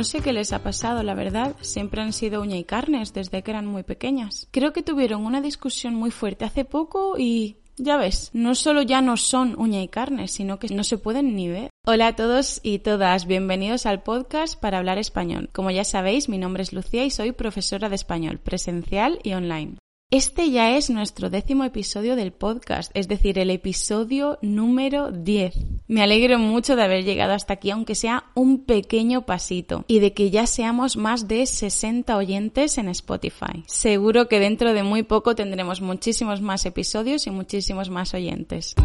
No sé qué les ha pasado, la verdad. Siempre han sido uña y carnes desde que eran muy pequeñas. Creo que tuvieron una discusión muy fuerte hace poco y ya ves, no solo ya no son uña y carne, sino que no se pueden ni ver. Hola a todos y todas, bienvenidos al podcast para hablar español. Como ya sabéis, mi nombre es Lucía y soy profesora de español, presencial y online. Este ya es nuestro décimo episodio del podcast, es decir, el episodio número 10. Me alegro mucho de haber llegado hasta aquí, aunque sea un pequeño pasito, y de que ya seamos más de 60 oyentes en Spotify. Seguro que dentro de muy poco tendremos muchísimos más episodios y muchísimos más oyentes.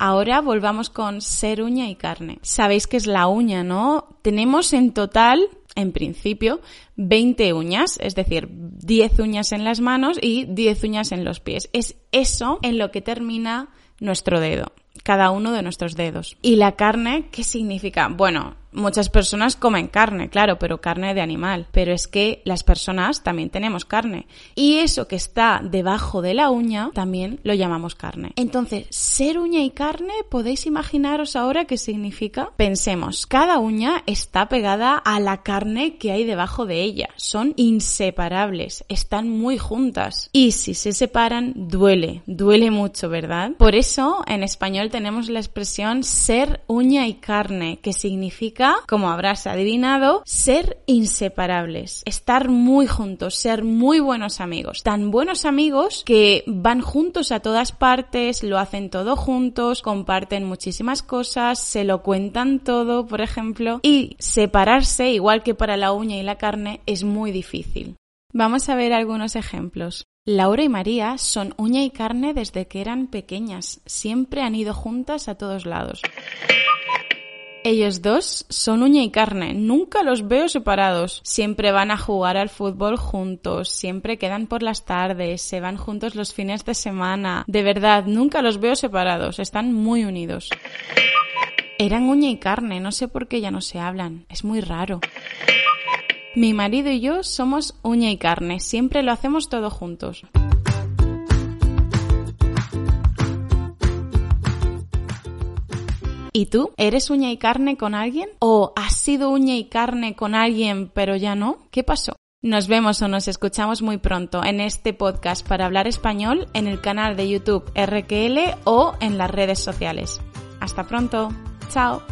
Ahora volvamos con ser uña y carne. Sabéis que es la uña, ¿no? Tenemos en total, en principio, 20 uñas, es decir, 10 uñas en las manos y 10 uñas en los pies. Es eso en lo que termina nuestro dedo, cada uno de nuestros dedos. ¿Y la carne qué significa? Bueno, muchas personas comen carne, claro, pero carne de animal. Pero es que las personas también tenemos carne. Y eso que está debajo de la uña también lo llamamos carne. Entonces, ser uña y carne, ¿podéis imaginaros ahora qué significa? Pensemos, cada uña está pegada a la carne que hay debajo de ella. Son inseparables, están muy juntas. Y si se separan, duele, duele mucho, ¿verdad? Por eso, en español tenemos la expresión ser uña y carne, que significa como habrás adivinado, ser inseparables, estar muy juntos, ser muy buenos amigos. Tan buenos amigos que van juntos a todas partes, lo hacen todo juntos, comparten muchísimas cosas, se lo cuentan todo, por ejemplo, y separarse, igual que para la uña y la carne, es muy difícil. Vamos a ver algunos ejemplos. Laura y María son uña y carne desde que eran pequeñas. Siempre han ido juntas a todos lados. Ellos dos son uña y carne, nunca los veo separados. Siempre van a jugar al fútbol juntos, siempre quedan por las tardes, se van juntos los fines de semana. De verdad, nunca los veo separados, están muy unidos. Eran uña y carne, no sé por qué ya no se hablan, es muy raro. Mi marido y yo somos uña y carne, siempre lo hacemos todo juntos. ¿Y tú? ¿Eres uña y carne con alguien? ¿O has sido uña y carne con alguien pero ya no? ¿Qué pasó? Nos vemos o nos escuchamos muy pronto en este podcast para hablar español en el canal de YouTube RQL o en las redes sociales. Hasta pronto. Chao.